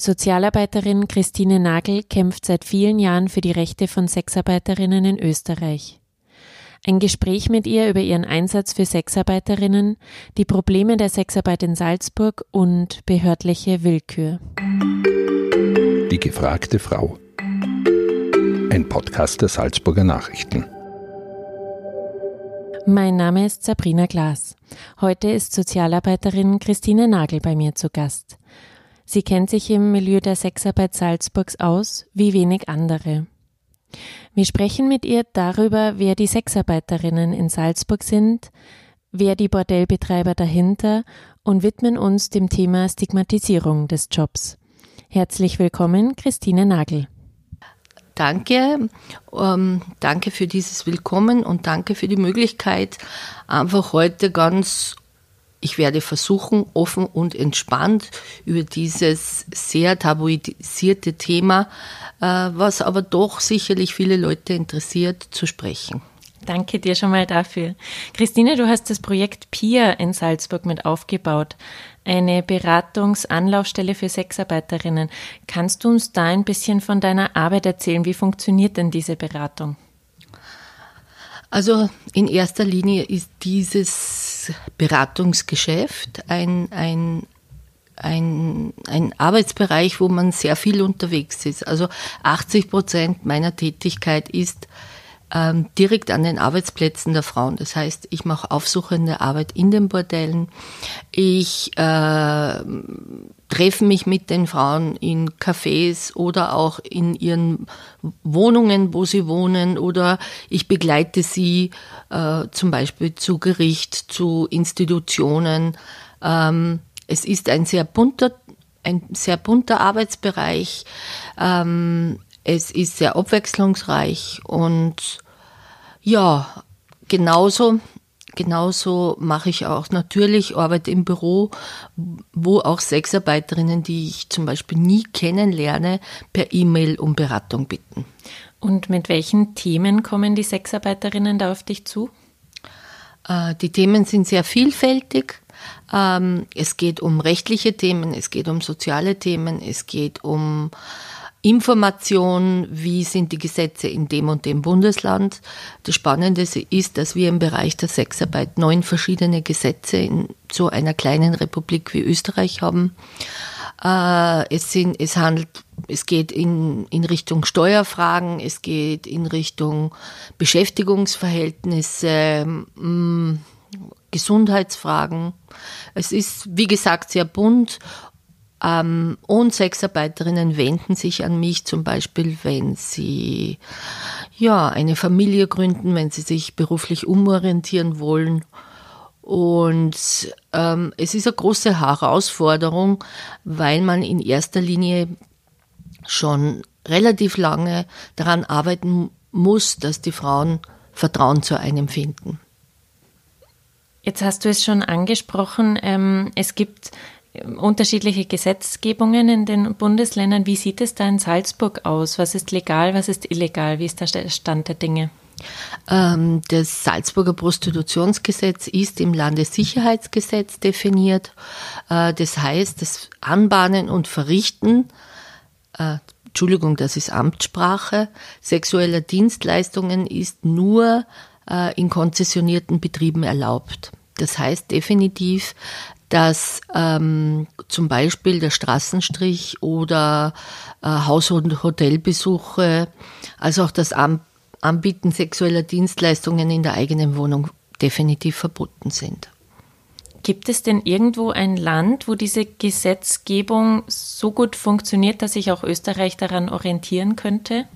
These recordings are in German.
Sozialarbeiterin Christine Nagel kämpft seit vielen Jahren für die Rechte von Sexarbeiterinnen in Österreich. Ein Gespräch mit ihr über ihren Einsatz für Sexarbeiterinnen, die Probleme der Sexarbeit in Salzburg und behördliche Willkür. Die gefragte Frau. Ein Podcast der Salzburger Nachrichten. Mein Name ist Sabrina Glas. Heute ist Sozialarbeiterin Christine Nagel bei mir zu Gast. Sie kennt sich im Milieu der Sexarbeit Salzburgs aus, wie wenig andere. Wir sprechen mit ihr darüber, wer die Sexarbeiterinnen in Salzburg sind, wer die Bordellbetreiber dahinter und widmen uns dem Thema Stigmatisierung des Jobs. Herzlich willkommen, Christine Nagel. Danke, ähm, danke für dieses Willkommen und danke für die Möglichkeit, einfach heute ganz ich werde versuchen, offen und entspannt über dieses sehr tabuisierte Thema, äh, was aber doch sicherlich viele Leute interessiert, zu sprechen. Danke dir schon mal dafür. Christine, du hast das Projekt PIA in Salzburg mit aufgebaut, eine Beratungsanlaufstelle für Sexarbeiterinnen. Kannst du uns da ein bisschen von deiner Arbeit erzählen? Wie funktioniert denn diese Beratung? Also in erster Linie ist dieses Beratungsgeschäft ein, ein, ein, ein Arbeitsbereich, wo man sehr viel unterwegs ist. Also 80 Prozent meiner Tätigkeit ist ähm, direkt an den Arbeitsplätzen der Frauen. Das heißt, ich mache aufsuchende Arbeit in den Bordellen. Ich äh, treffe mich mit den Frauen in Cafés oder auch in ihren Wohnungen, wo sie wohnen, oder ich begleite sie äh, zum Beispiel zu Gericht, zu Institutionen. Ähm, es ist ein sehr bunter, ein sehr bunter Arbeitsbereich. Ähm, es ist sehr abwechslungsreich und ja, genauso genauso mache ich auch natürlich Arbeit im Büro, wo auch Sexarbeiterinnen, die ich zum Beispiel nie kennenlerne, per E-Mail um Beratung bitten. Und mit welchen Themen kommen die Sexarbeiterinnen da auf dich zu? Äh, die Themen sind sehr vielfältig. Ähm, es geht um rechtliche Themen, es geht um soziale Themen, es geht um Information, wie sind die Gesetze in dem und dem Bundesland. Das Spannende ist, dass wir im Bereich der Sexarbeit neun verschiedene Gesetze in so einer kleinen Republik wie Österreich haben. Äh, es, sind, es handelt, es geht in, in Richtung Steuerfragen, es geht in Richtung Beschäftigungsverhältnisse, mm, Gesundheitsfragen. Es ist, wie gesagt, sehr bunt ähm, und Sexarbeiterinnen wenden sich an mich zum Beispiel, wenn sie ja eine Familie gründen, wenn sie sich beruflich umorientieren wollen. Und ähm, es ist eine große Herausforderung, weil man in erster Linie schon relativ lange daran arbeiten muss, dass die Frauen Vertrauen zu einem finden. Jetzt hast du es schon angesprochen, ähm, es gibt unterschiedliche Gesetzgebungen in den Bundesländern. Wie sieht es da in Salzburg aus? Was ist legal, was ist illegal? Wie ist der Stand der Dinge? Ähm, das Salzburger Prostitutionsgesetz ist im Landessicherheitsgesetz definiert. Äh, das heißt, das Anbahnen und Verrichten, äh, Entschuldigung, das ist Amtssprache, sexueller Dienstleistungen ist nur äh, in konzessionierten Betrieben erlaubt. Das heißt definitiv, dass ähm, zum Beispiel der Straßenstrich oder äh, Haus- und Hotelbesuche, also auch das Anbieten sexueller Dienstleistungen in der eigenen Wohnung definitiv verboten sind. Gibt es denn irgendwo ein Land, wo diese Gesetzgebung so gut funktioniert, dass sich auch Österreich daran orientieren könnte?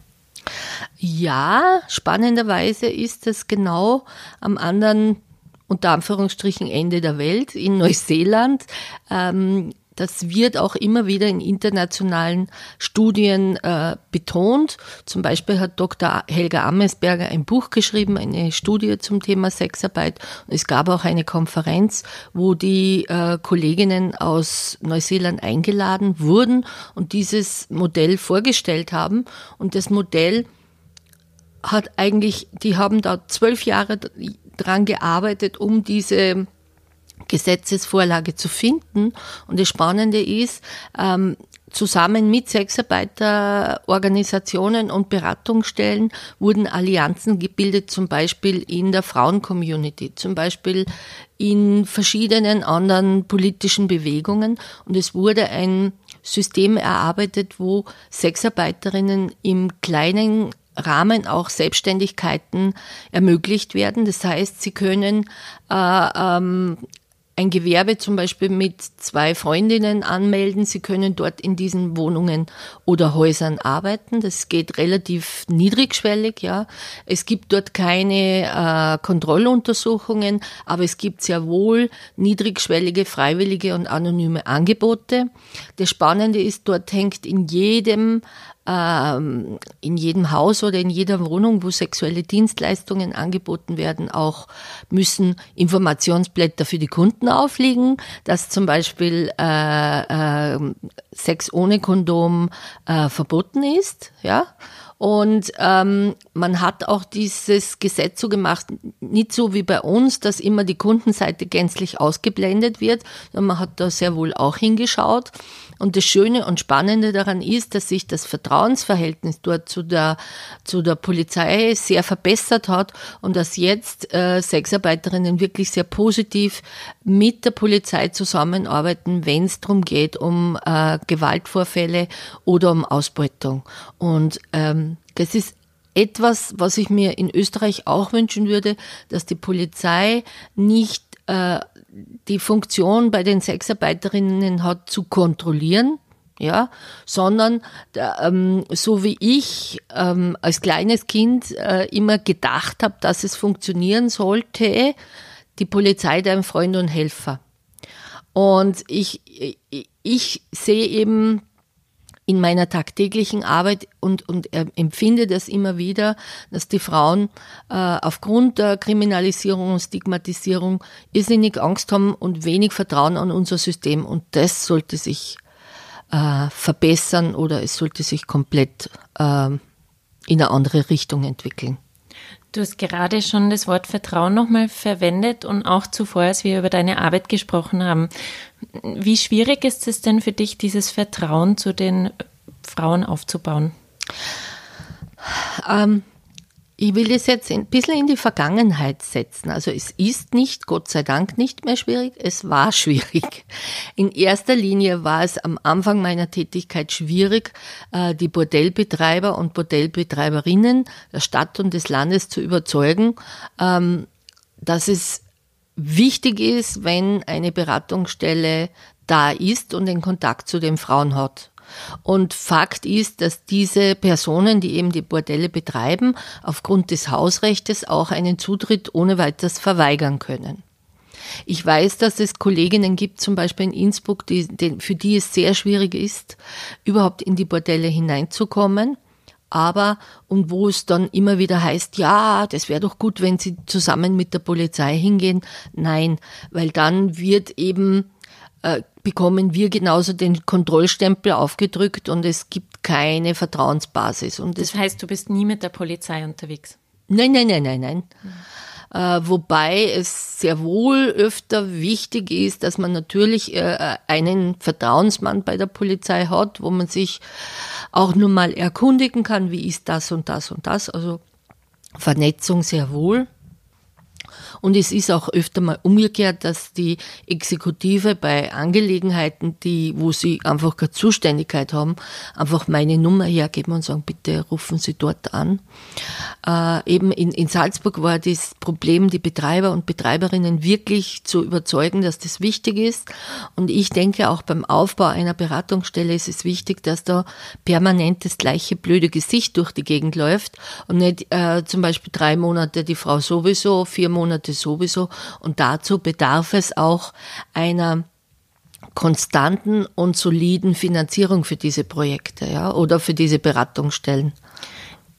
Ja, spannenderweise ist es genau am anderen unter Anführungsstrichen Ende der Welt in Neuseeland. Ähm, das wird auch immer wieder in internationalen Studien äh, betont. Zum Beispiel hat Dr. Helga Amesberger ein Buch geschrieben, eine Studie zum Thema Sexarbeit. Es gab auch eine Konferenz, wo die äh, Kolleginnen aus Neuseeland eingeladen wurden und dieses Modell vorgestellt haben. Und das Modell hat eigentlich, die haben da zwölf Jahre dran gearbeitet, um diese Gesetzesvorlage zu finden. Und das Spannende ist, ähm, Zusammen mit Sexarbeiterorganisationen und Beratungsstellen wurden Allianzen gebildet, zum Beispiel in der Frauencommunity, zum Beispiel in verschiedenen anderen politischen Bewegungen. Und es wurde ein System erarbeitet, wo Sexarbeiterinnen im kleinen Rahmen auch Selbstständigkeiten ermöglicht werden. Das heißt, sie können äh, ähm, ein Gewerbe zum Beispiel mit zwei Freundinnen anmelden. Sie können dort in diesen Wohnungen oder Häusern arbeiten. Das geht relativ niedrigschwellig, ja. Es gibt dort keine äh, Kontrolluntersuchungen, aber es gibt sehr wohl niedrigschwellige, freiwillige und anonyme Angebote. Das Spannende ist, dort hängt in jedem ähm, in jedem Haus oder in jeder Wohnung, wo sexuelle Dienstleistungen angeboten werden, auch müssen Informationsblätter für die Kunden aufliegen, dass zum Beispiel äh, äh, Sex ohne Kondom äh, verboten ist, ja. Und ähm, man hat auch dieses Gesetz so gemacht, nicht so wie bei uns, dass immer die Kundenseite gänzlich ausgeblendet wird, sondern man hat da sehr wohl auch hingeschaut. Und das Schöne und Spannende daran ist, dass sich das Vertrauensverhältnis dort zu der, zu der Polizei sehr verbessert hat und dass jetzt äh, Sexarbeiterinnen wirklich sehr positiv mit der Polizei zusammenarbeiten, wenn es darum geht, um äh, Gewaltvorfälle oder um Ausbeutung. Und ähm, das ist etwas, was ich mir in Österreich auch wünschen würde, dass die Polizei nicht die Funktion bei den Sexarbeiterinnen hat, zu kontrollieren, ja, sondern ähm, so wie ich ähm, als kleines Kind äh, immer gedacht habe, dass es funktionieren sollte, die Polizei dein Freund und Helfer. Und ich, ich, ich sehe eben in meiner tagtäglichen Arbeit und, und empfinde das immer wieder, dass die Frauen äh, aufgrund der Kriminalisierung und Stigmatisierung irrsinnig Angst haben und wenig Vertrauen an unser System. Und das sollte sich äh, verbessern oder es sollte sich komplett äh, in eine andere Richtung entwickeln. Du hast gerade schon das Wort Vertrauen nochmal verwendet und auch zuvor, als wir über deine Arbeit gesprochen haben. Wie schwierig ist es denn für dich, dieses Vertrauen zu den Frauen aufzubauen? Ähm, ich will es jetzt ein bisschen in die Vergangenheit setzen. Also es ist nicht, Gott sei Dank, nicht mehr schwierig. Es war schwierig. In erster Linie war es am Anfang meiner Tätigkeit schwierig, äh, die Bordellbetreiber und Bordellbetreiberinnen der Stadt und des Landes zu überzeugen, ähm, dass es wichtig ist, wenn eine Beratungsstelle da ist und den Kontakt zu den Frauen hat. Und Fakt ist, dass diese Personen, die eben die Bordelle betreiben, aufgrund des Hausrechts auch einen Zutritt ohne weiteres verweigern können. Ich weiß, dass es Kolleginnen gibt, zum Beispiel in Innsbruck, die, die, für die es sehr schwierig ist, überhaupt in die Bordelle hineinzukommen. Aber, und wo es dann immer wieder heißt, ja, das wäre doch gut, wenn Sie zusammen mit der Polizei hingehen. Nein, weil dann wird eben äh, bekommen wir genauso den Kontrollstempel aufgedrückt und es gibt keine Vertrauensbasis. Und das heißt, du bist nie mit der Polizei unterwegs? Nein, nein, nein, nein, nein. Äh, wobei es sehr wohl öfter wichtig ist, dass man natürlich äh, einen Vertrauensmann bei der Polizei hat, wo man sich auch nur mal erkundigen kann, wie ist das und das und das. Also Vernetzung sehr wohl. Und es ist auch öfter mal umgekehrt, dass die Exekutive bei Angelegenheiten, die, wo sie einfach keine Zuständigkeit haben, einfach meine Nummer hergeben und sagen, bitte rufen Sie dort an. Äh, eben in, in Salzburg war das Problem, die Betreiber und Betreiberinnen wirklich zu überzeugen, dass das wichtig ist. Und ich denke auch beim Aufbau einer Beratungsstelle ist es wichtig, dass da permanent das gleiche blöde Gesicht durch die Gegend läuft und nicht äh, zum Beispiel drei Monate die Frau sowieso, vier Monate Monate sowieso. Und dazu bedarf es auch einer konstanten und soliden Finanzierung für diese Projekte, ja, oder für diese Beratungsstellen.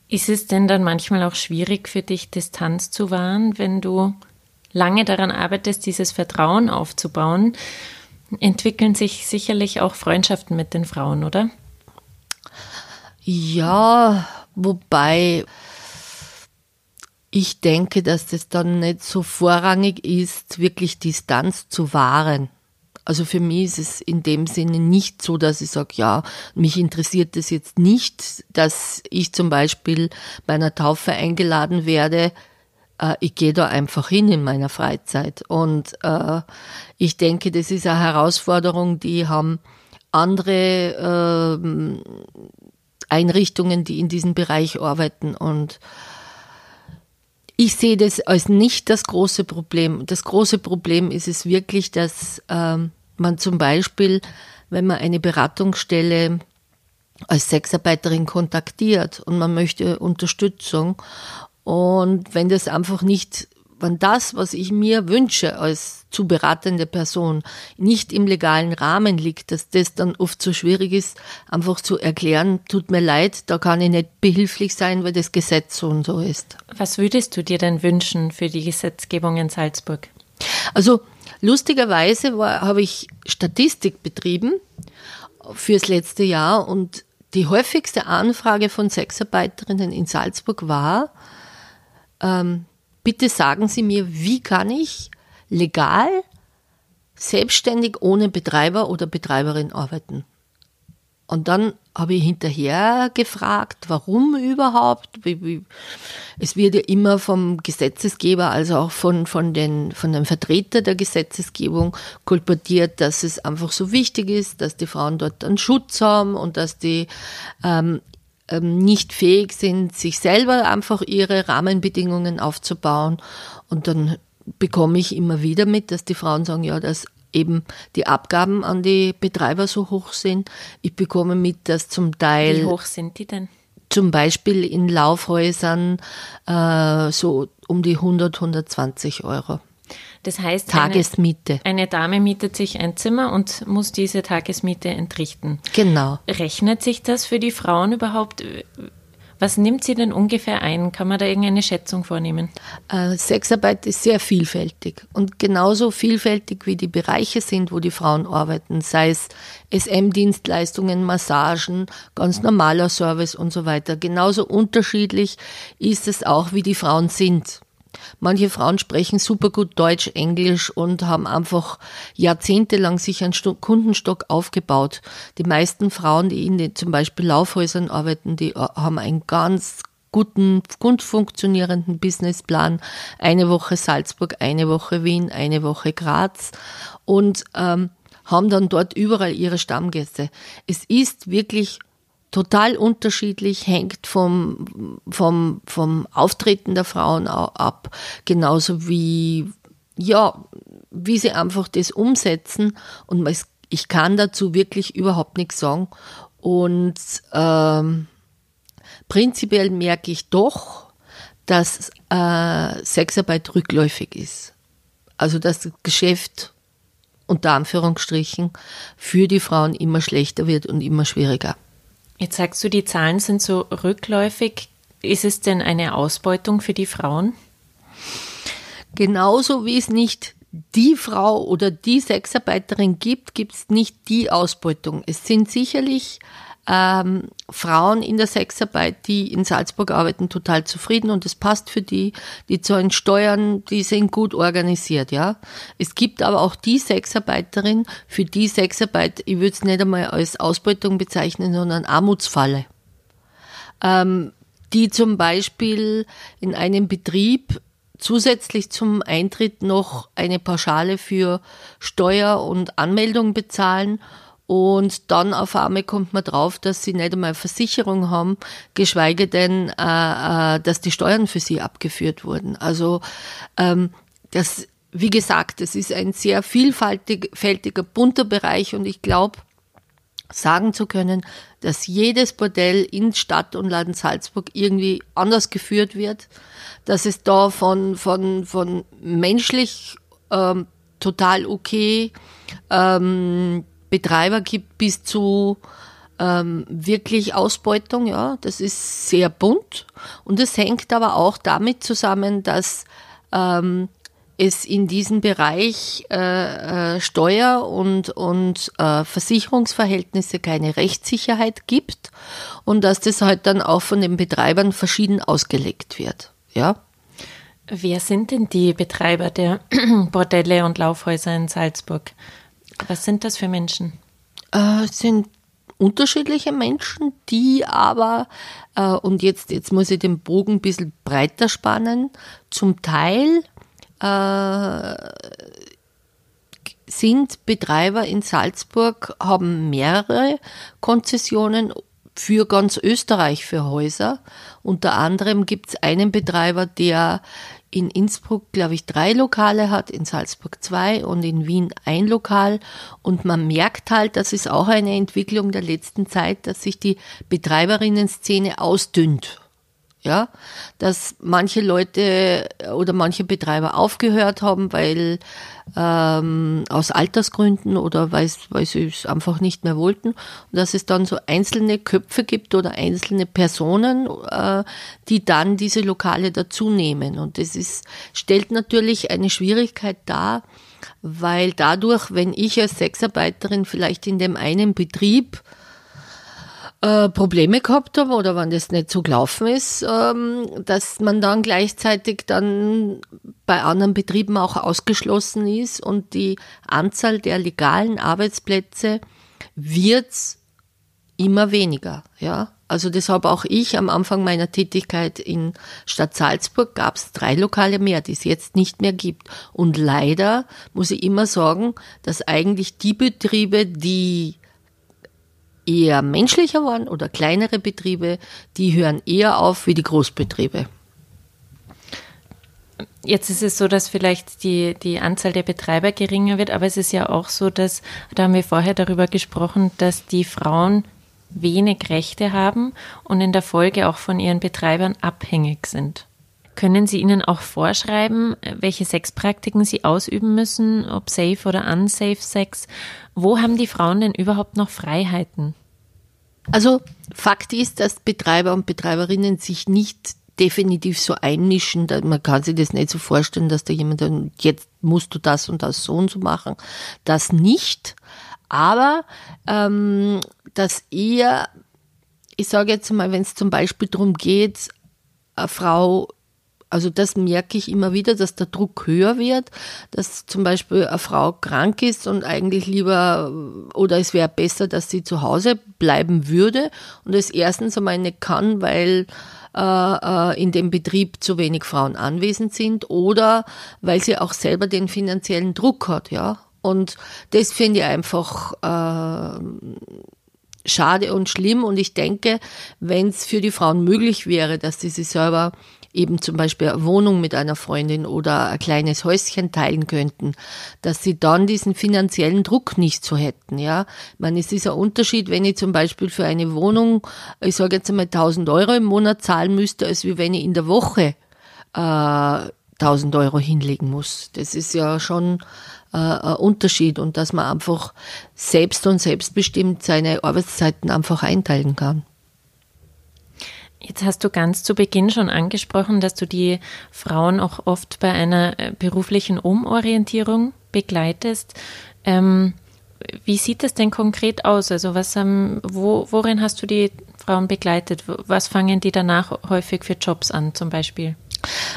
Ist es denn dann manchmal auch schwierig für dich, Distanz zu wahren, wenn du lange daran arbeitest, dieses Vertrauen aufzubauen? Entwickeln sich sicherlich auch Freundschaften mit den Frauen, oder? Ja, wobei Ich denke, dass das dann nicht so vorrangig ist, wirklich Distanz zu wahren. Also für mich ist es in dem Sinne nicht so, dass ich sage, ja, mich interessiert das jetzt nicht, dass ich zum Beispiel bei einer Taufe eingeladen werde. Äh, ich gehe da einfach hin in meiner Freizeit. Und äh, ich denke, das ist eine Herausforderung, die haben andere äh, Einrichtungen, die in diesem Bereich arbeiten. Und ich sehe das als nicht das große Problem. Das große Problem ist es wirklich, dass ähm, man zum Beispiel, wenn man eine Beratungsstelle als Sexarbeiterin kontaktiert und man möchte Unterstützung und wenn das einfach nicht wenn das, was ich mir wünsche als zu beratende Person, nicht im legalen Rahmen liegt, dass das dann oft so schwierig ist, einfach zu erklären, tut mir leid, da kann ich nicht behilflich sein, weil das Gesetz so und so ist. Was würdest du dir denn wünschen für die Gesetzgebung in Salzburg? Also lustigerweise habe ich Statistik betrieben fürs letzte Jahr und die häufigste Anfrage von Sexarbeiterinnen in Salzburg war, ähm, Bitte sagen Sie mir, wie kann ich legal, selbstständig ohne Betreiber oder Betreiberin arbeiten? Und dann habe ich hinterher gefragt, warum überhaupt? Es wird ja immer vom Gesetzesgeber, also auch von, von, den, von den Vertretern der Gesetzesgebung kolportiert, dass es einfach so wichtig ist, dass die Frauen dort einen Schutz haben und dass die ähm, nicht fähig sind, sich selber einfach ihre Rahmenbedingungen aufzubauen. Und dann bekomme ich immer wieder mit, dass die Frauen sagen, ja, dass eben die Abgaben an die Betreiber so hoch sind. Ich bekomme mit, dass zum Teil. Wie hoch sind die denn? Zum Beispiel in Laufhäusern äh, so um die 100, 120 Euro. Das heißt, Tagesmiete. Eine, eine, Dame mietet sich ein Zimmer und muss diese Tagesmiete entrichten. Genau. Rechnet sich das für die Frauen überhaupt? Was nimmt sie denn ungefähr ein? Kann man da irgendeine Schätzung vornehmen? Äh, Sexarbeit ist sehr vielfältig und genauso vielfältig wie die Bereiche sind, wo die Frauen arbeiten, sei es SM-Dienstleistungen, Massagen, ganz normaler Service und so weiter. Genauso unterschiedlich ist es auch, wie die Frauen sind. Manche Frauen sprechen super gut Deutsch, Englisch und haben einfach jahrzehntelang sich einen Kundenstock aufgebaut. Die meisten Frauen, die in den zum Beispiel Laufhäusern arbeiten, die äh, haben einen ganz guten, gut funktionierenden Businessplan. Eine Woche Salzburg, eine Woche Wien, eine Woche Graz und ähm, haben dann dort überall ihre Stammgäste. Es ist wirklich total unterschiedlich, hängt vom, vom, vom Auftreten der Frauen ab, genauso wie, ja, wie sie einfach das umsetzen. Und ich kann dazu wirklich überhaupt nichts sagen. Und ähm, prinzipiell merke ich doch, dass äh, Sexarbeit rückläufig ist. Also dass das Geschäft unter Anführungsstrichen für die Frauen immer schlechter wird und immer schwieriger. Jetzt sagst du, die Zahlen sind so rückläufig. Ist es denn eine Ausbeutung für die Frauen? Genauso wie es nicht die Frau oder die Sexarbeiterin gibt, gibt es nicht die Ausbeutung. Es sind sicherlich ähm, Frauen in der Sexarbeit, die in Salzburg arbeiten, total zufrieden und es passt für die, die zahlen Steuern, die sind gut organisiert, ja. Es gibt aber auch die Sexarbeiterin, für die Sexarbeit, ich würde es nicht einmal als Ausbeutung bezeichnen, sondern Armutsfalle. Ähm, die zum Beispiel in einem Betrieb zusätzlich zum Eintritt noch eine Pauschale für Steuer und Anmeldung bezahlen und dann auf einmal kommt man drauf, dass sie nicht einmal Versicherung haben, geschweige denn, äh, äh, dass die Steuern für sie abgeführt wurden. Also ähm, das, wie gesagt, es ist ein sehr vielfältiger, bunter Bereich und ich glaube, sagen zu können, dass jedes Bordell in Stadt und Land Salzburg irgendwie anders geführt wird, dass es da von, von, von menschlich ähm, total okay ähm, Betreiber gibt bis zu ähm, wirklich Ausbeutung, ja, das ist sehr bunt und es hängt aber auch damit zusammen, dass ähm, es in diesem Bereich äh, äh, Steuer- und, und äh, Versicherungsverhältnisse keine Rechtssicherheit gibt und dass das halt dann auch von den Betreibern verschieden ausgelegt wird. Ja? Wer sind denn die Betreiber der Bordelle und Laufhäuser in Salzburg? Was sind das für Menschen? Äh, sind unterschiedliche Menschen, die aber, äh, und jetzt, jetzt muss ich den Bogen ein bisschen breiter spannen, zum Teil äh, sind Betreiber in Salzburg, haben mehrere Konzessionen für ganz Österreich für Häuser. Unter anderem gibt es einen Betreiber, der in Innsbruck, glaube ich, drei Lokale hat, in Salzburg zwei und in Wien ein Lokal. Und man merkt halt, das ist auch eine Entwicklung der letzten Zeit, dass sich die Betreiberinnen-Szene ausdünnt ja, dass manche Leute oder manche Betreiber aufgehört haben, weil ähm, aus Altersgründen oder weil, weil sie es einfach nicht mehr wollten. Und dass es dann so einzelne Köpfe gibt oder einzelne Personen, äh, die dann diese Lokale dazu nehmen und das ist stellt natürlich eine Schwierigkeit dar, weil dadurch, wenn ich als Sexarbeiterin vielleicht in dem einen Betrieb äh, Probleme gehabt habe oder wenn das nicht so gelaufen ist, ähm, dass man dann gleichzeitig dann bei anderen Betrieben auch ausgeschlossen ist und die Anzahl der legalen Arbeitsplätze wird immer weniger, ja. Also deshalb auch ich am Anfang meiner Tätigkeit in Stadt Salzburg gab es drei Lokale mehr, die es jetzt nicht mehr gibt. Und leider muss ich immer sagen, dass eigentlich die Betriebe, die eher menschlicher waren oder kleinere Betriebe, die hören eher auf wie die Großbetriebe. Jetzt ist es so, dass vielleicht die, die Anzahl der Betreiber geringer wird, aber es ist ja auch so, dass, da haben wir vorher darüber gesprochen, dass die Frauen wenig Rechte haben und in der Folge auch von ihren Betreibern abhängig sind. Können Sie ihnen auch vorschreiben, welche Sexpraktiken sie ausüben müssen, ob safe oder unsafe Sex? Wo haben die Frauen denn überhaupt noch Freiheiten? Also Fakt ist, dass Betreiber und Betreiberinnen sich nicht definitiv so einmischen. Man kann sich das nicht so vorstellen, dass da jemand dann, jetzt musst du das und das so und so machen. Das nicht. Aber ähm, dass eher, ich sage jetzt mal, wenn es zum Beispiel darum geht, eine Frau also das merke ich immer wieder, dass der Druck höher wird, dass zum Beispiel eine Frau krank ist und eigentlich lieber oder es wäre besser, dass sie zu Hause bleiben würde und es erstens einmal nicht kann, weil äh, äh, in dem Betrieb zu wenig Frauen anwesend sind oder weil sie auch selber den finanziellen Druck hat, ja. Und das finde ich einfach äh, schade und schlimm. Und ich denke, wenn es für die Frauen möglich wäre, dass sie sich selber eben zum Beispiel eine Wohnung mit einer Freundin oder ein kleines Häuschen teilen könnten, dass sie dann diesen finanziellen Druck nicht so hätten, ja. Ich meine, es ist ein Unterschied, wenn ich zum Beispiel für eine Wohnung, ich sage jetzt einmal 1000 Euro im Monat zahlen müsste, als wie wenn ich in der Woche äh, 1000 Euro hinlegen muss. Das ist ja schon äh, ein Unterschied und dass man einfach selbst und selbstbestimmt seine Arbeitszeiten einfach einteilen kann. Jetzt hast du ganz zu Beginn schon angesprochen, dass du die Frauen auch oft bei einer äh, beruflichen Umorientierung begleitest. Ähm, wie sieht das denn konkret aus? Also was ähm, wo, worin hast du die Frauen begleitet? Was fangen die danach häufig für Jobs an, zum Beispiel?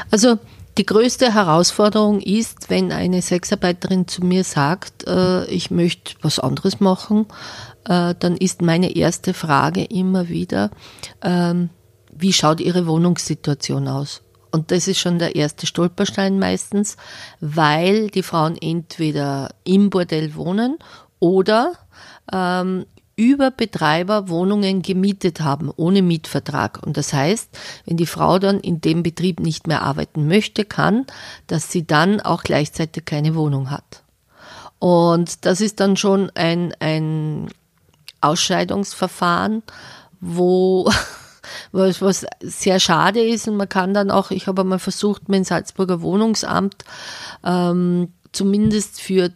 Also die größte Herausforderung ist, wenn eine Sexarbeiterin zu mir sagt, äh, ich möchte was anderes machen, äh, dann ist meine erste Frage immer wieder, ähm, wie schaut Ihre Wohnungssituation aus? Und das ist schon der erste Stolperstein meistens, weil die Frauen entweder im Bordell wohnen oder ähm, über Betreiber Wohnungen gemietet haben, ohne Mietvertrag. Und das heißt, wenn die Frau dann in dem Betrieb nicht mehr arbeiten möchte, kann, dass sie dann auch gleichzeitig keine Wohnung hat. Und das ist dann schon ein, ein Ausscheidungsverfahren, wo was, was sehr schade ist. Und man kann dann auch, ich habe einmal versucht, mein Salzburger Wohnungsamt ähm, zumindest für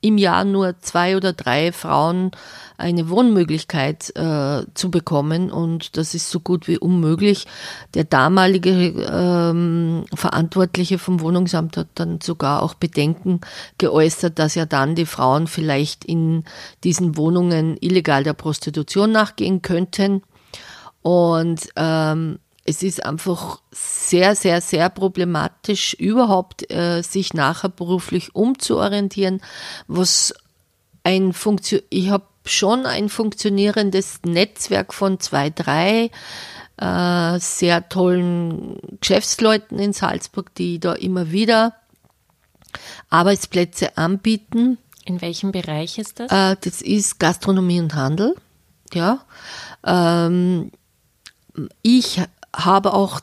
im Jahr nur zwei oder drei Frauen eine Wohnmöglichkeit äh, zu bekommen und das ist so gut wie unmöglich. Der damalige ähm, Verantwortliche vom Wohnungsamt hat dann sogar auch Bedenken geäußert, dass ja dann die Frauen vielleicht in diesen Wohnungen illegal der Prostitution nachgehen könnten. Und ähm, es ist einfach sehr, sehr, sehr problematisch, überhaupt äh, sich nachher beruflich umzuorientieren, was ein Funktion, ich habe schon ein funktionierendes Netzwerk von zwei, drei äh, sehr tollen Geschäftsleuten in Salzburg, die da immer wieder Arbeitsplätze anbieten. In welchem Bereich ist das? Äh, das ist Gastronomie und Handel. Ja. Ähm, ich habe auch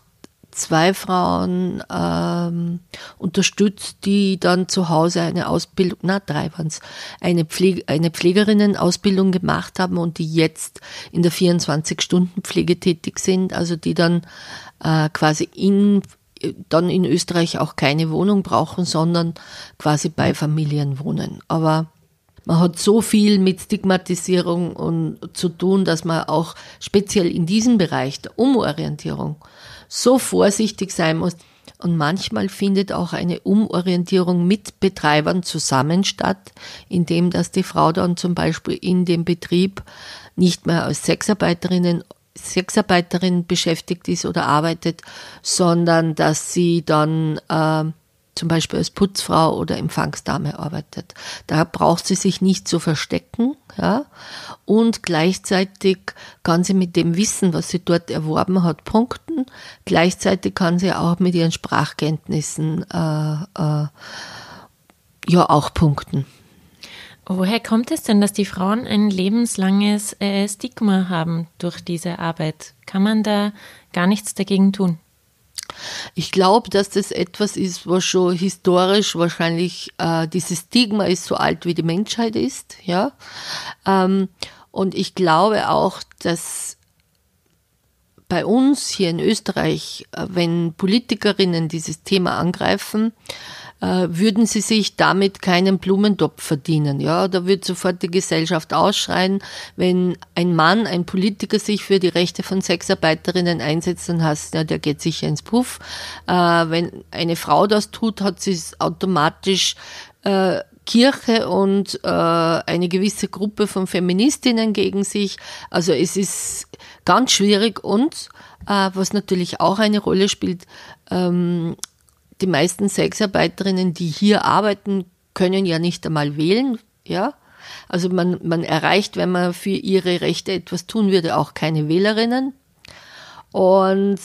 zwei Frauen ähm, unterstützt, die dann zu Hause eine Ausbildung, na drei waren es, eine, Pflege, eine Pflegerinnenausbildung gemacht haben und die jetzt in der 24-Stunden-Pflege tätig sind, also die dann äh, quasi in dann in Österreich auch keine Wohnung brauchen, sondern quasi bei Familien wohnen. Aber man hat so viel mit Stigmatisierung und zu tun, dass man auch speziell in diesem Bereich der Umorientierung so vorsichtig sein muss. Und manchmal findet auch eine Umorientierung mit Betreibern zusammen statt, indem dass die Frau dann zum Beispiel in dem Betrieb nicht mehr als Sexarbeiterinnen Sexarbeiterin beschäftigt ist oder arbeitet, sondern dass sie dann äh, zum Beispiel als Putzfrau oder Empfangsdame arbeitet. Da braucht sie sich nicht zu verstecken, ja. Und gleichzeitig kann sie mit dem Wissen, was sie dort erworben hat, punkten. Gleichzeitig kann sie auch mit ihren Sprachkenntnissen äh, äh, ja auch punkten. Woher kommt es denn, dass die Frauen ein lebenslanges äh, Stigma haben durch diese Arbeit? Kann man da gar nichts dagegen tun? Ich glaube, dass das etwas ist, was schon historisch wahrscheinlich, äh, dieses Stigma ist so alt wie die Menschheit ist, ja. Ähm, und ich glaube auch, dass bei uns hier in Österreich, äh, wenn Politikerinnen dieses Thema angreifen, würden sie sich damit keinen Blumentopf verdienen. Ja, da wird sofort die Gesellschaft ausschreien. Wenn ein Mann, ein Politiker sich für die Rechte von Sexarbeiterinnen einsetzt, dann heißt ja, der geht sicher ins Puff. Äh, wenn eine Frau das tut, hat sie es automatisch äh, Kirche und äh, eine gewisse Gruppe von Feministinnen gegen sich. Also es ist ganz schwierig und äh, was natürlich auch eine Rolle spielt, ähm, die meisten Sexarbeiterinnen, die hier arbeiten, können ja nicht einmal wählen, ja. Also man, man erreicht, wenn man für ihre Rechte etwas tun würde, auch keine Wählerinnen. Und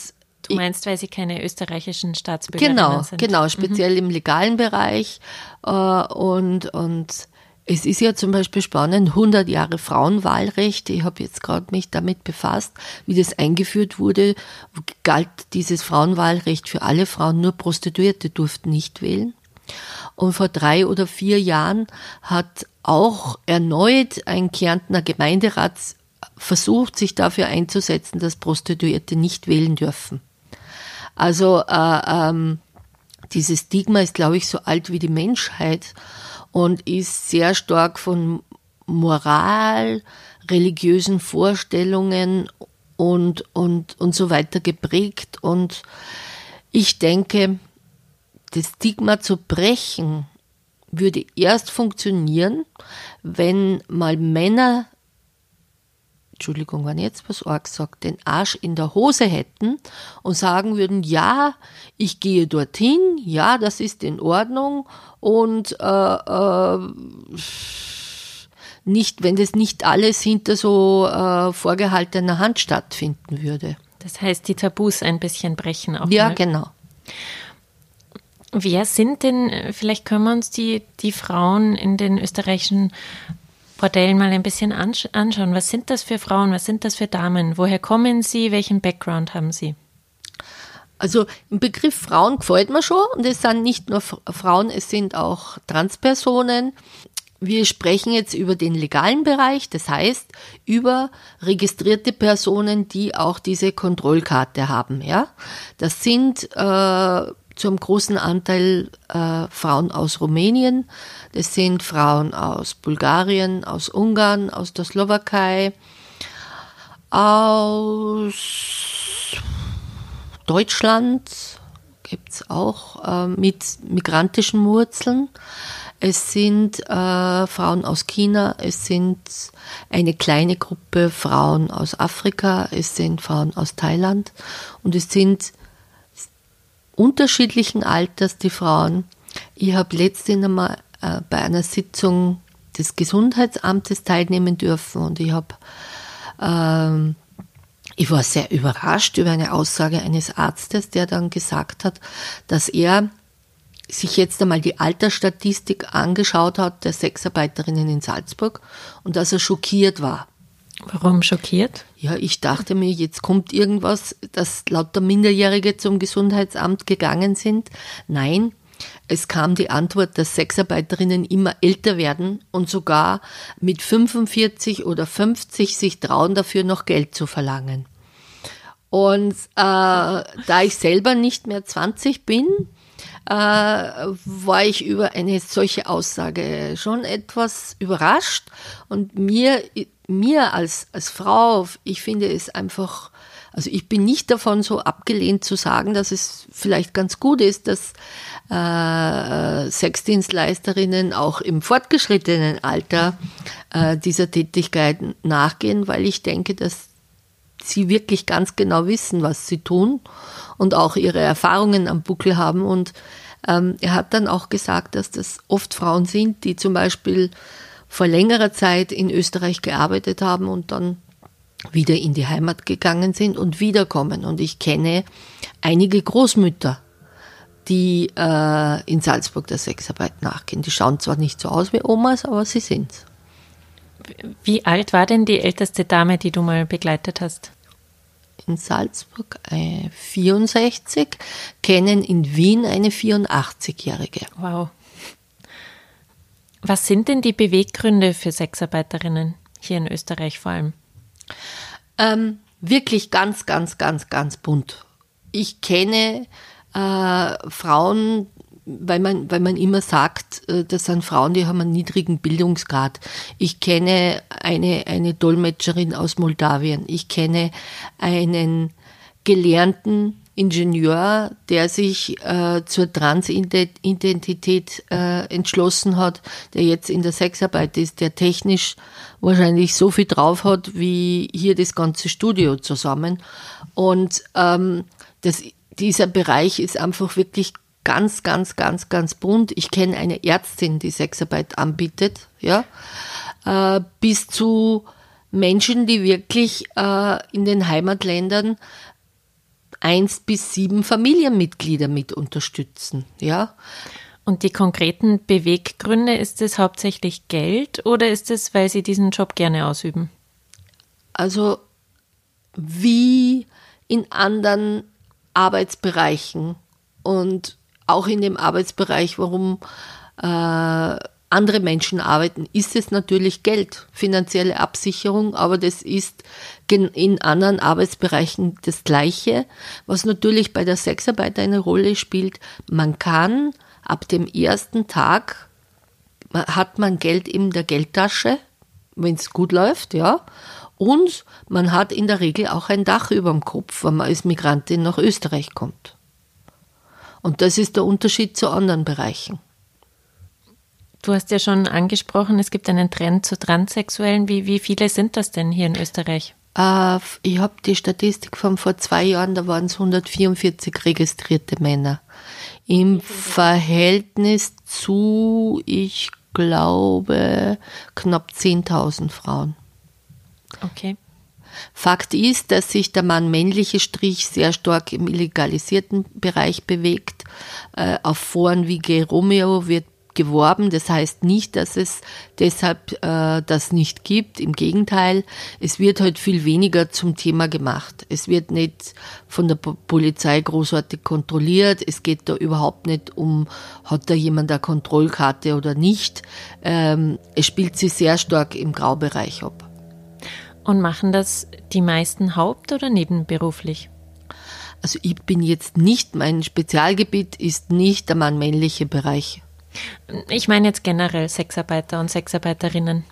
Du meinst, weil sie keine österreichischen Staatsbürger genau, sind? Genau, genau, speziell mhm. im legalen Bereich. Äh, und, und es ist ja zum Beispiel spannend, 100 Jahre Frauenwahlrecht. Ich habe jetzt gerade mich damit befasst, wie das eingeführt wurde. Galt dieses Frauenwahlrecht für alle Frauen, nur Prostituierte durften nicht wählen. Und vor drei oder vier Jahren hat auch erneut ein Kärntner Gemeinderat versucht, sich dafür einzusetzen, dass Prostituierte nicht wählen dürfen. Also äh, ähm, dieses Stigma ist, glaube ich, so alt wie die Menschheit und ist sehr stark von Moral, religiösen Vorstellungen und, und, und so weiter geprägt. Und ich denke, das Stigma zu brechen würde erst funktionieren, wenn mal Männer Entschuldigung, wenn ich jetzt was arg sagt, den Arsch in der Hose hätten und sagen würden, ja, ich gehe dorthin, ja, das ist in Ordnung und äh, äh, nicht, wenn das nicht alles hinter so äh, vorgehaltener Hand stattfinden würde. Das heißt, die Tabus ein bisschen brechen auch. Ja, mal. genau. Wer sind denn, vielleicht können wir uns die, die Frauen in den österreichischen Bordellen mal ein bisschen anschauen. Was sind das für Frauen? Was sind das für Damen? Woher kommen sie? Welchen Background haben sie? Also im Begriff Frauen gefällt mir schon und es sind nicht nur Frauen, es sind auch Transpersonen. Wir sprechen jetzt über den legalen Bereich, das heißt über registrierte Personen, die auch diese Kontrollkarte haben. Ja, das sind äh, zum großen Anteil äh, Frauen aus Rumänien, das sind Frauen aus Bulgarien, aus Ungarn, aus der Slowakei, aus Deutschland gibt es auch äh, mit migrantischen Wurzeln. Es sind äh, Frauen aus China, es sind eine kleine Gruppe Frauen aus Afrika, es sind Frauen aus Thailand und es sind unterschiedlichen Alters die Frauen. Ich habe letztens einmal äh, bei einer Sitzung des Gesundheitsamtes teilnehmen dürfen und ich habe ähm, ich war sehr überrascht über eine Aussage eines Arztes, der dann gesagt hat, dass er sich jetzt einmal die Altersstatistik angeschaut hat der Sexarbeiterinnen in Salzburg und dass er schockiert war. Warum schockiert? Ja, ich dachte mir, jetzt kommt irgendwas, dass lauter Minderjährige zum Gesundheitsamt gegangen sind. Nein, es kam die Antwort, dass Sexarbeiterinnen immer älter werden und sogar mit 45 oder 50 sich trauen, dafür noch Geld zu verlangen. Und äh, da ich selber nicht mehr 20 bin, äh, war ich über eine solche Aussage schon etwas überrascht. Und mir, mir als, als Frau, ich finde es einfach, also ich bin nicht davon so abgelehnt zu sagen, dass es vielleicht ganz gut ist, dass äh, Sexdienstleisterinnen auch im fortgeschrittenen Alter äh, dieser Tätigkeit nachgehen, weil ich denke, dass sie wirklich ganz genau wissen, was sie tun und auch ihre Erfahrungen am Buckel haben. Und ähm, er hat dann auch gesagt, dass das oft Frauen sind, die zum Beispiel vor längerer Zeit in Österreich gearbeitet haben und dann wieder in die Heimat gegangen sind und wiederkommen. Und ich kenne einige Großmütter, die äh, in Salzburg der Sexarbeit nachgehen. Die schauen zwar nicht so aus wie Omas, aber sie sind's. Wie alt war denn die älteste Dame, die du mal begleitet hast? In Salzburg äh, 64, kennen in Wien eine 84-Jährige. Wow. Was sind denn die Beweggründe für Sexarbeiterinnen hier in Österreich vor allem? Ähm, wirklich ganz, ganz, ganz, ganz bunt. Ich kenne äh, Frauen, weil man, weil man immer sagt, äh, das sind Frauen, die haben einen niedrigen Bildungsgrad. Ich kenne eine, eine Dolmetscherin aus Moldawien. Ich kenne einen gelernten Ingenieur, der sich äh, zur Transidentität äh, entschlossen hat, der jetzt in der Sexarbeit ist, der technisch wahrscheinlich so viel drauf hat wie hier das ganze Studio zusammen. Und ähm, das, dieser Bereich ist einfach wirklich ganz, ganz, ganz, ganz bunt. Ich kenne eine Ärztin, die Sexarbeit anbietet, ja, äh, bis zu Menschen, die wirklich äh, in den Heimatländern eins bis sieben Familienmitglieder mit unterstützen, ja. Und die konkreten Beweggründe, ist es hauptsächlich Geld oder ist es, weil Sie diesen Job gerne ausüben? Also wie in anderen Arbeitsbereichen und auch in dem Arbeitsbereich, warum äh, andere Menschen arbeiten, ist es natürlich Geld, finanzielle Absicherung, aber das ist in anderen Arbeitsbereichen das Gleiche. Was natürlich bei der Sexarbeit eine Rolle spielt, man kann ab dem ersten Tag, hat man Geld in der Geldtasche, wenn es gut läuft, ja, und man hat in der Regel auch ein Dach über dem Kopf, wenn man als Migrantin nach Österreich kommt. Und das ist der Unterschied zu anderen Bereichen. Du hast ja schon angesprochen, es gibt einen Trend zu Transsexuellen. Wie, wie viele sind das denn hier in Österreich? Äh, ich habe die Statistik von vor zwei Jahren, da waren es 144 registrierte Männer. Im Verhältnis zu, ich glaube, knapp 10.000 Frauen. Okay. Fakt ist, dass sich der Mann-männliche Strich sehr stark im illegalisierten Bereich bewegt. Äh, auf Foren wie Geromeo wird geworben. Das heißt nicht, dass es deshalb äh, das nicht gibt. Im Gegenteil, es wird halt viel weniger zum Thema gemacht. Es wird nicht von der Polizei großartig kontrolliert. Es geht da überhaupt nicht um, hat da jemand eine Kontrollkarte oder nicht. Ähm, es spielt sich sehr stark im Graubereich ab. Und machen das die meisten haupt- oder nebenberuflich? Also ich bin jetzt nicht, mein Spezialgebiet ist nicht der mann-männliche Bereich. Ich meine jetzt generell Sexarbeiter und Sexarbeiterinnen.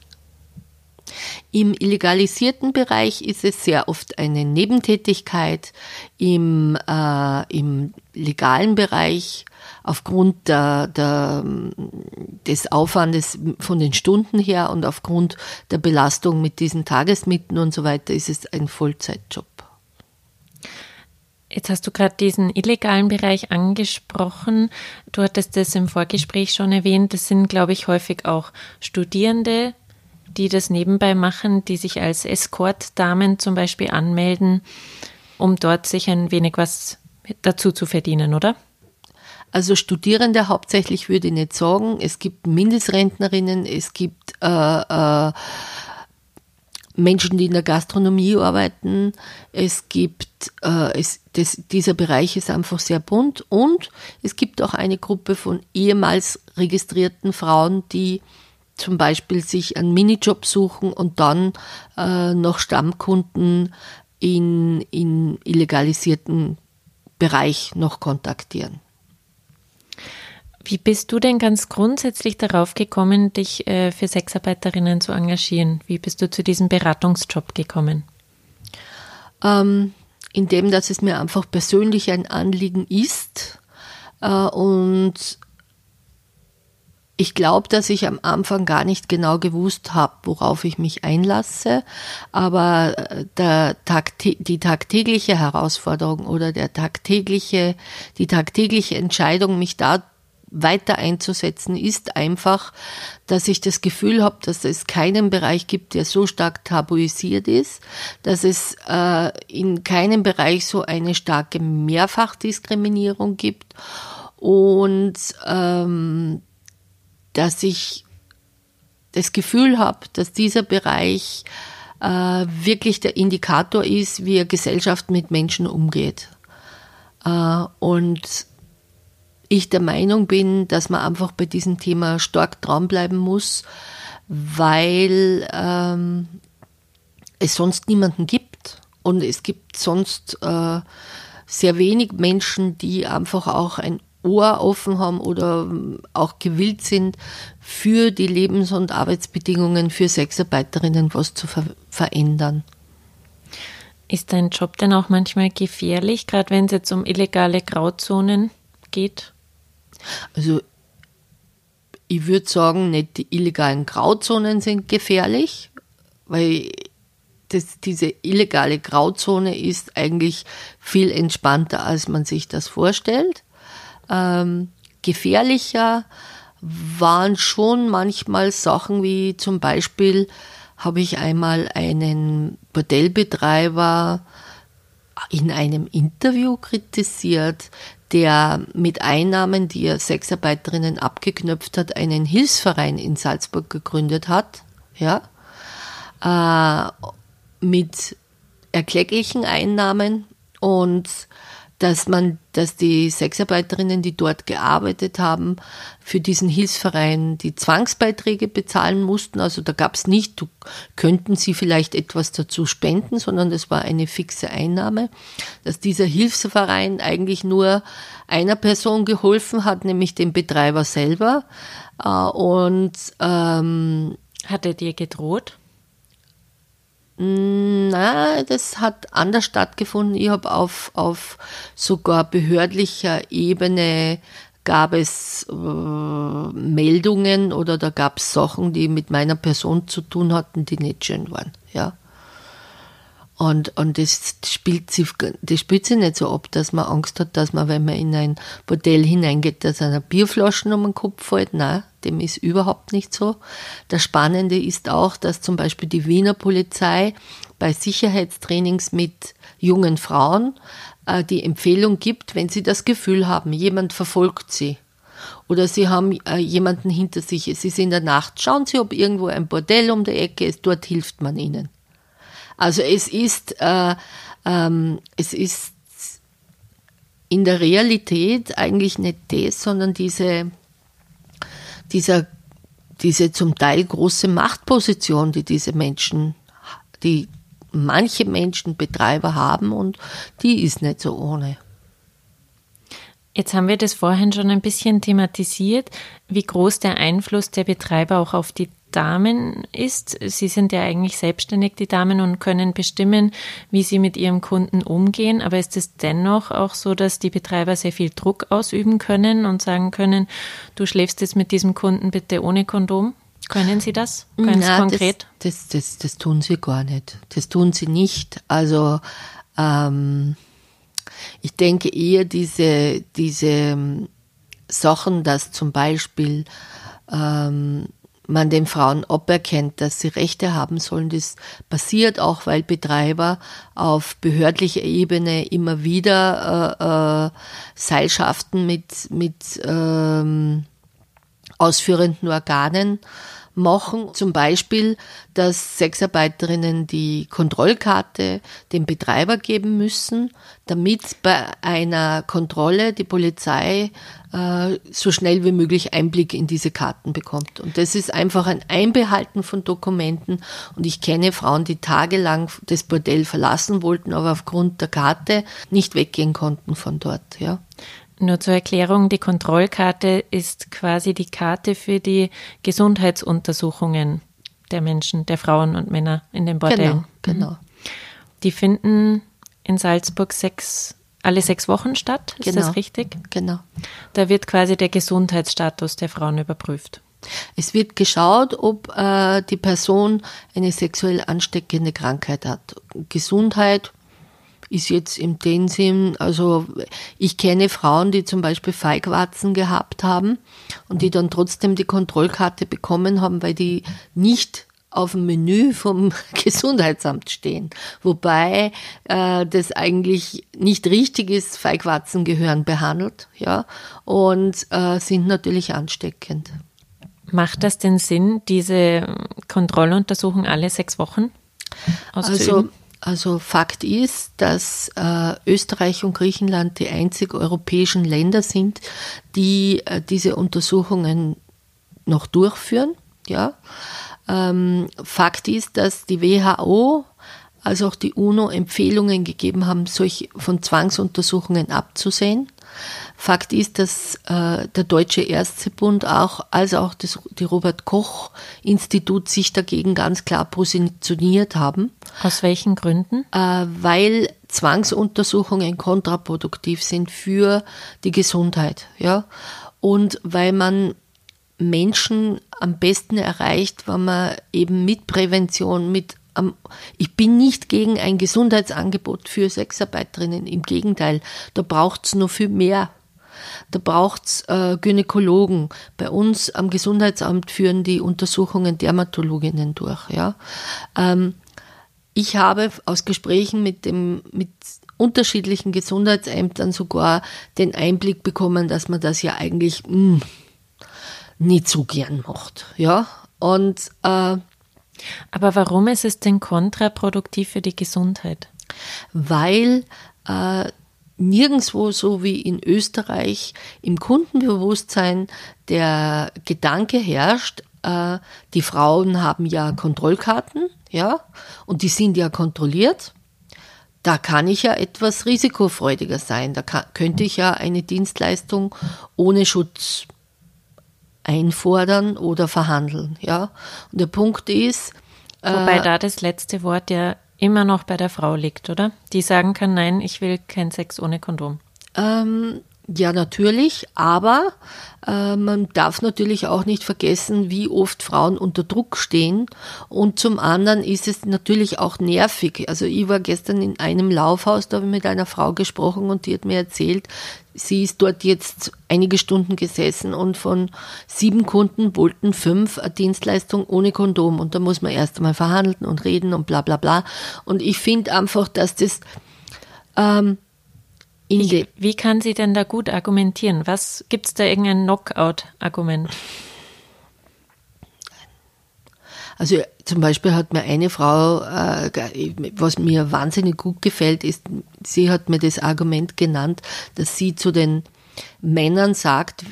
Im illegalisierten Bereich ist es sehr oft eine Nebentätigkeit. Im, äh, im legalen Bereich aufgrund der, der, des Aufwandes von den Stunden her und aufgrund der Belastung mit diesen Tagesmitten und so weiter ist es ein Vollzeitjob. Jetzt hast du gerade diesen illegalen Bereich angesprochen. Du hattest das im Vorgespräch schon erwähnt. Das sind, glaube ich, häufig auch Studierende, die das nebenbei machen, die sich als Escort-Damen zum Beispiel anmelden, um dort sich ein wenig was dazu zu verdienen, oder? Also Studierende hauptsächlich würde ich nicht sagen. Es gibt Mindestrentnerinnen, es gibt äh, äh, Menschen, die in der Gastronomie arbeiten. Es gibt, äh, es, das, dieser Bereich ist einfach sehr bunt und es gibt auch eine Gruppe von ehemals registrierten Frauen, die zum Beispiel sich einen Minijob suchen und dann äh, noch Stammkunden in, in illegalisierten Bereich noch kontaktieren. Wie bist du denn ganz grundsätzlich darauf gekommen, dich äh, für Sexarbeiterinnen zu engagieren? Wie bist du zu diesem Beratungsjob gekommen? Ähm, indem, dass es mir einfach persönlich ein Anliegen ist. Äh, und ich glaube, dass ich am Anfang gar nicht genau gewusst habe, worauf ich mich einlasse, aber äh, die tagtägliche Herausforderung oder der tagtägliche, die tagtägliche Entscheidung, mich da weiter einzusetzen, ist einfach, dass ich das Gefühl habe, dass es keinen Bereich gibt, der so stark tabuisiert ist, dass es äh, in keinem Bereich so eine starke Mehrfachdiskriminierung gibt und ähm, dass ich das Gefühl habe, dass dieser Bereich äh, wirklich der Indikator ist, wie eine Gesellschaft mit Menschen umgeht. Äh, und ich der Meinung bin, dass man einfach bei diesem Thema stark dranbleiben muss, weil ähm, es sonst niemanden gibt und es gibt sonst äh, sehr wenig Menschen, die einfach auch ein Ohr offen haben oder auch gewillt sind, für die Lebens- und Arbeitsbedingungen für Sexarbeiterinnen was zu ver verändern. Ist dein Job denn auch manchmal gefährlich, gerade wenn es jetzt um illegale Grauzonen geht? Also ich würde sagen, nicht die illegalen Grauzonen sind gefährlich, weil das, diese illegale Grauzone ist eigentlich viel entspannter, als man sich das vorstellt. Ähm, gefährlicher waren schon manchmal Sachen wie zum Beispiel habe ich einmal einen Bordellbetreiber in einem Interview kritisiert, der mit Einnahmen, die er Sexarbeiterinnen abgeknöpft hat, einen Hilfsverein in Salzburg gegründet hat, ja, äh, mit erklecklichen Einnahmen und dass man, dass die Sexarbeiterinnen, die dort gearbeitet haben, für diesen Hilfsverein die Zwangsbeiträge bezahlen mussten. Also da gab es nicht, du, könnten sie vielleicht etwas dazu spenden, sondern das war eine fixe Einnahme. Dass dieser Hilfsverein eigentlich nur einer Person geholfen hat, nämlich dem Betreiber selber. Äh, und ähm, hat er dir gedroht? Na, das hat anders stattgefunden. Ich habe auf, auf sogar behördlicher Ebene gab es äh, Meldungen oder da gab es Sachen, die mit meiner Person zu tun hatten, die nicht schön waren. Ja. Und, und das, spielt sich, das spielt sich nicht so ab, dass man Angst hat, dass man, wenn man in ein Bordell hineingeht, dass einer Bierflaschen um den Kopf fällt. Nein, dem ist überhaupt nicht so. Das Spannende ist auch, dass zum Beispiel die Wiener Polizei bei Sicherheitstrainings mit jungen Frauen äh, die Empfehlung gibt, wenn sie das Gefühl haben, jemand verfolgt sie oder sie haben äh, jemanden hinter sich, es ist in der Nacht, schauen Sie, ob irgendwo ein Bordell um der Ecke ist, dort hilft man ihnen. Also es ist, äh, ähm, es ist in der Realität eigentlich nicht das, sondern diese, dieser, diese zum Teil große Machtposition, die diese Menschen, die manche Menschen Betreiber haben und die ist nicht so ohne. Jetzt haben wir das vorhin schon ein bisschen thematisiert, wie groß der Einfluss der Betreiber auch auf die Damen ist. Sie sind ja eigentlich selbstständig, die Damen, und können bestimmen, wie sie mit ihrem Kunden umgehen. Aber ist es dennoch auch so, dass die Betreiber sehr viel Druck ausüben können und sagen können, du schläfst jetzt mit diesem Kunden bitte ohne Kondom? Können Sie das ganz Na, konkret? Das, das, das, das tun sie gar nicht. Das tun sie nicht. Also ähm, ich denke eher diese, diese ähm, Sachen, dass zum Beispiel ähm, man den Frauen aberkennt, dass sie Rechte haben sollen. Das passiert auch, weil Betreiber auf behördlicher Ebene immer wieder äh, äh, Seilschaften mit, mit ähm, ausführenden Organen machen. Zum Beispiel, dass Sexarbeiterinnen die Kontrollkarte dem Betreiber geben müssen, damit bei einer Kontrolle die Polizei äh, so schnell wie möglich Einblick in diese Karten bekommt. Und das ist einfach ein Einbehalten von Dokumenten. Und ich kenne Frauen, die tagelang das Bordell verlassen wollten, aber aufgrund der Karte nicht weggehen konnten von dort. Ja. Nur zur Erklärung, die Kontrollkarte ist quasi die Karte für die Gesundheitsuntersuchungen der Menschen, der Frauen und Männer in den Bordellen. Genau, genau. Die finden in Salzburg sechs, alle sechs Wochen statt, ist Genau. das richtig? Genau. Da wird quasi der Gesundheitsstatus der Frauen überprüft. Es wird geschaut, ob äh, die Person eine sexuell ansteckende Krankheit hat. Gesundheit ist jetzt im den Sinn, also ich kenne Frauen, die zum Beispiel Feigwarzen gehabt haben und die dann trotzdem die Kontrollkarte bekommen haben, weil die nicht auf dem Menü vom Gesundheitsamt stehen. Wobei äh, das eigentlich nicht richtig ist. Feigwarzen gehören behandelt, ja, und äh, sind natürlich ansteckend. Macht das denn Sinn, diese Kontrolluntersuchung alle sechs Wochen auszuüben? also Fakt ist, dass äh, Österreich und Griechenland die einzig europäischen Länder sind, die äh, diese Untersuchungen noch durchführen. Ja. Ähm, Fakt ist, dass die WHO als auch die UNO Empfehlungen gegeben haben, solche von Zwangsuntersuchungen abzusehen. Fakt ist, dass äh, der Deutsche Ärztebund auch, als auch das, die Robert Koch Institut sich dagegen ganz klar positioniert haben Aus welchen Gründen? äh, weil Zwangsuntersuchungen kontraproduktiv sind für die Gesundheit, ja, und weil man Menschen am besten erreicht, wenn man eben mit Prävention, mit ich bin nicht gegen ein Gesundheitsangebot für Sexarbeiterinnen, im Gegenteil, da braucht's noch viel mehr. Da braucht's äh, Gynäkologen. Bei uns am Gesundheitsamt führen die Untersuchungen Dermatologinnen durch. Ja. Ähm, ich habe aus Gesprächen mit, dem, mit unterschiedlichen Gesundheitsämtern sogar den Einblick bekommen, dass man das ja eigentlich mh, nicht so gern macht. Ja? Und äh, Aber warum ist es denn kontraproduktiv für die Gesundheit? weil äh, nirgendwo so wie in Österreich im Kundenbewusstsein der Gedanke herrscht, äh, die Frauen haben ja Kontrollkarten, ja, und die sind ja kontrolliert. Da kann ich ja etwas risikofreudiger sein. Da kann, könnte ich ja eine Dienstleistung ohne Schutz einfordern oder verhandeln, ja. Und der Punkt ist, Wobei da das letzte Wort ja immer noch bei der Frau liegt, oder? Die sagen kann, nein, ich will keinen Sex ohne Kondom. Ähm, ja, natürlich, aber äh, man darf natürlich auch nicht vergessen, wie oft Frauen unter Druck stehen. Und zum anderen ist es natürlich auch nervig. Also ich war gestern in einem Laufhaus, da habe ich mit einer Frau gesprochen und die hat mir erzählt, sie ist dort jetzt einige Stunden gesessen und von sieben Kunden wollten fünf eine Dienstleistung ohne Kondom. Und da muss man erst einmal verhandeln und reden und bla bla bla. Und ich finde einfach, dass das ähm, Wie, wie kann sie denn da gut argumentieren? Was gibt's da irgendein Knockout-Argument? Also zum Beispiel hat mir eine Frau, äh, was mir wahnsinnig gut gefällt, ist, sie hat mir das Argument genannt, dass sie zu den Männern sagt,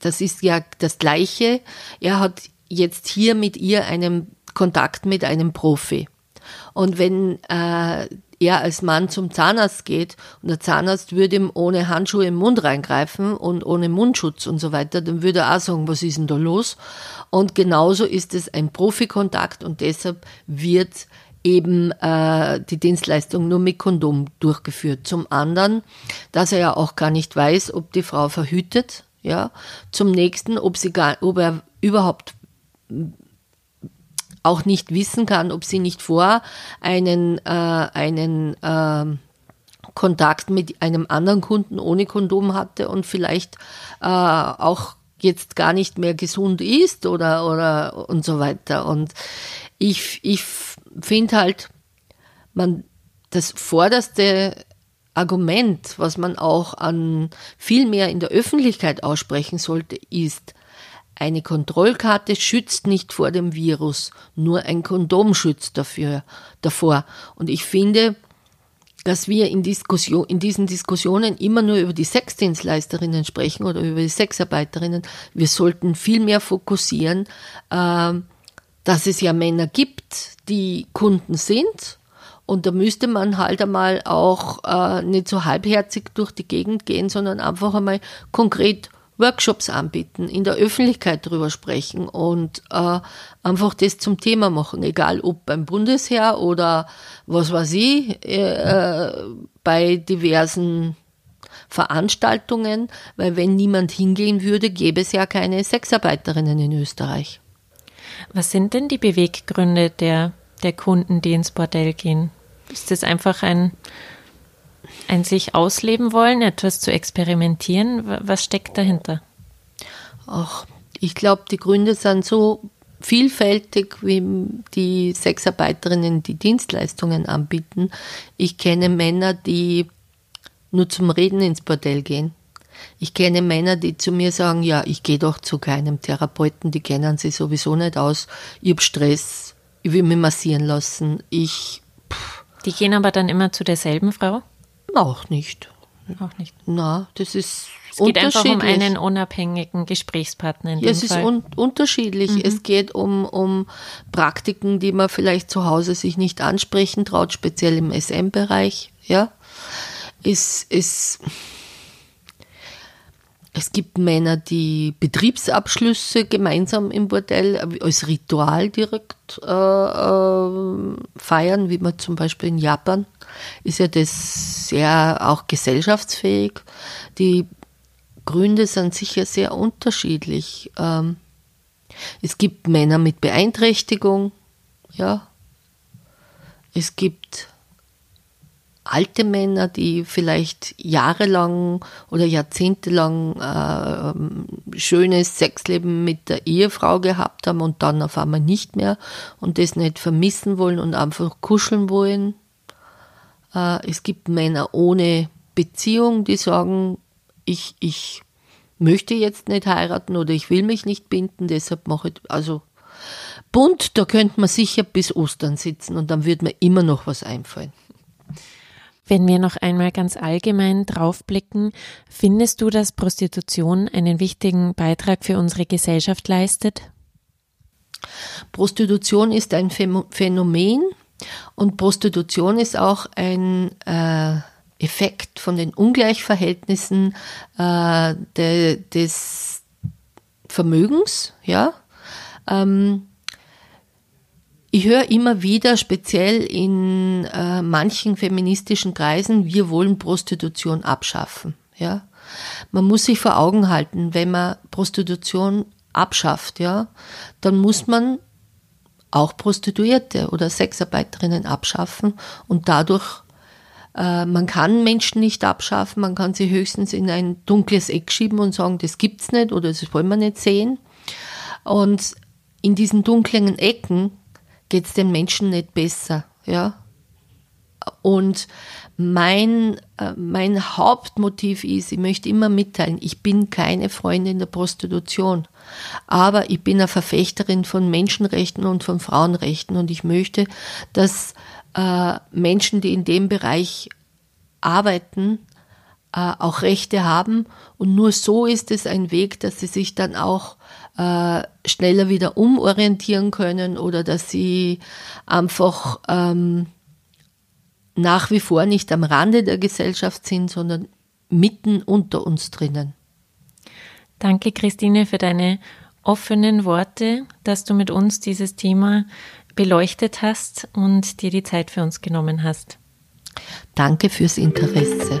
das ist ja das Gleiche, er hat jetzt hier mit ihr einen Kontakt mit einem Profi. Und wenn äh, er als Mann zum Zahnarzt geht und der Zahnarzt würde ihm ohne Handschuhe im Mund reingreifen und ohne Mundschutz und so weiter, dann würde er auch sagen, was ist denn da los? Und genauso ist es ein Profikontakt und deshalb wird eben äh, die Dienstleistung nur mit Kondom durchgeführt. Zum anderen, dass er ja auch gar nicht weiß, ob die Frau verhütet. Ja. Zum nächsten, ob, sie gar, ob er überhaupt auch nicht wissen kann, ob sie nicht vor einen, äh, einen äh, Kontakt mit einem anderen Kunden ohne Kondom hatte und vielleicht äh, auch jetzt gar nicht mehr gesund ist oder, oder und so weiter. Und ich, ich finde halt, man, das vorderste Argument, was man auch an viel mehr in der Öffentlichkeit aussprechen sollte, ist, eine Kontrollkarte schützt nicht vor dem Virus, nur ein Kondom schützt dafür, davor. Und ich finde, dass wir in, Diskussion, in diesen Diskussionen immer nur über die Sexdienstleisterinnen sprechen oder über die Sexarbeiterinnen. Wir sollten viel mehr fokussieren, äh, dass es ja Männer gibt, die Kunden sind. Und da müsste man halt einmal auch äh, nicht so halbherzig durch die Gegend gehen, sondern einfach einmal konkret Workshops anbieten, in der Öffentlichkeit darüber sprechen und äh, einfach das zum Thema machen, egal ob beim Bundesheer oder was weiß ich, äh, bei diversen Veranstaltungen, weil wenn niemand hingehen würde, gäbe es ja keine Sexarbeiterinnen in Österreich. Was sind denn die Beweggründe der, der Kunden, die ins Bordell gehen? Ist das einfach ein, ein sich ausleben wollen, etwas zu experimentieren? Was steckt dahinter? Ach, ich glaube, die Gründe sind so vielfältig, wie die Sexarbeiterinnen die Dienstleistungen anbieten. Ich kenne Männer, die nur zum Reden ins Bordell gehen. Ich kenne Männer, die zu mir sagen, ja, ich gehe doch zu keinem Therapeuten, die kennen sich sowieso nicht aus. Ich habe Stress, ich will mich massieren lassen. Ich. Pff. Die gehen aber dann immer zu derselben Frau? Auch nicht. Auch nicht. Na, das ist es geht einfach um einen unabhängigen Gesprächspartner. In ja, es ist un unterschiedlich. Mhm. Es geht um, um Praktiken, die man vielleicht zu Hause sich nicht ansprechen traut, speziell im SM-Bereich. Ja, es, es, es gibt Männer, die Betriebsabschlüsse gemeinsam im Bordell als Ritual direkt äh, äh, feiern, wie man zum Beispiel in Japan ist ja das sehr auch gesellschaftsfähig. Die Gründe sind sicher sehr unterschiedlich. Ähm, es gibt Männer mit Beeinträchtigung, ja. Es gibt alte Männer, die vielleicht jahrelang oder jahrzehntelang äh, schönes Sexleben mit der Ehefrau gehabt haben und dann auf einmal nicht mehr und das nicht vermissen wollen und einfach kuscheln wollen. Äh, es gibt Männer ohne Beziehung, die sagen, ich, ich möchte jetzt nicht heiraten oder ich will mich nicht binden, deshalb mache ich, also bunt, da könnte man sicher bis Ostern sitzen und dann wird mir immer noch was einfallen. Wenn wir noch einmal ganz allgemein draufblicken, findest du, dass Prostitution einen wichtigen Beitrag für unsere Gesellschaft leistet? Prostitution ist ein Phänomen und Prostitution ist auch ein äh, Effekt von den Ungleichverhältnissen äh, de, des Vermögens, ja. Ähm, ich höre immer wieder, speziell in äh, manchen feministischen Kreisen, wir wollen Prostitution abschaffen. Ja? Man muss sich vor Augen halten, wenn man Prostitution abschafft, ja, dann muss man auch Prostituierte oder Sexarbeiterinnen abschaffen und dadurch äh, man kann Menschen nicht abschaffen, man kann sie höchstens in ein dunkles Eck schieben und sagen, das gibt's nicht oder das wollen wir nicht sehen. Und in diesen dunklen Ecken geht es den Menschen nicht besser, ja. Und mein, äh, mein Hauptmotiv ist, ich möchte immer mitteilen, ich bin keine Freundin der Prostitution, aber ich bin eine Verfechterin von Menschenrechten und von Frauenrechten und ich möchte, dass äh, Menschen, die in dem Bereich arbeiten, äh, auch Rechte haben und nur so ist es ein Weg, dass sie sich dann auch äh, schneller wieder umorientieren können oder dass sie einfach ähm, nach wie vor nicht am Rande der Gesellschaft sind, sondern mitten unter uns drinnen. Danke, Christine, für deine offenen Worte, dass du mit uns dieses Thema beleuchtet hast und dir die Zeit für uns genommen hast. Danke fürs Interesse.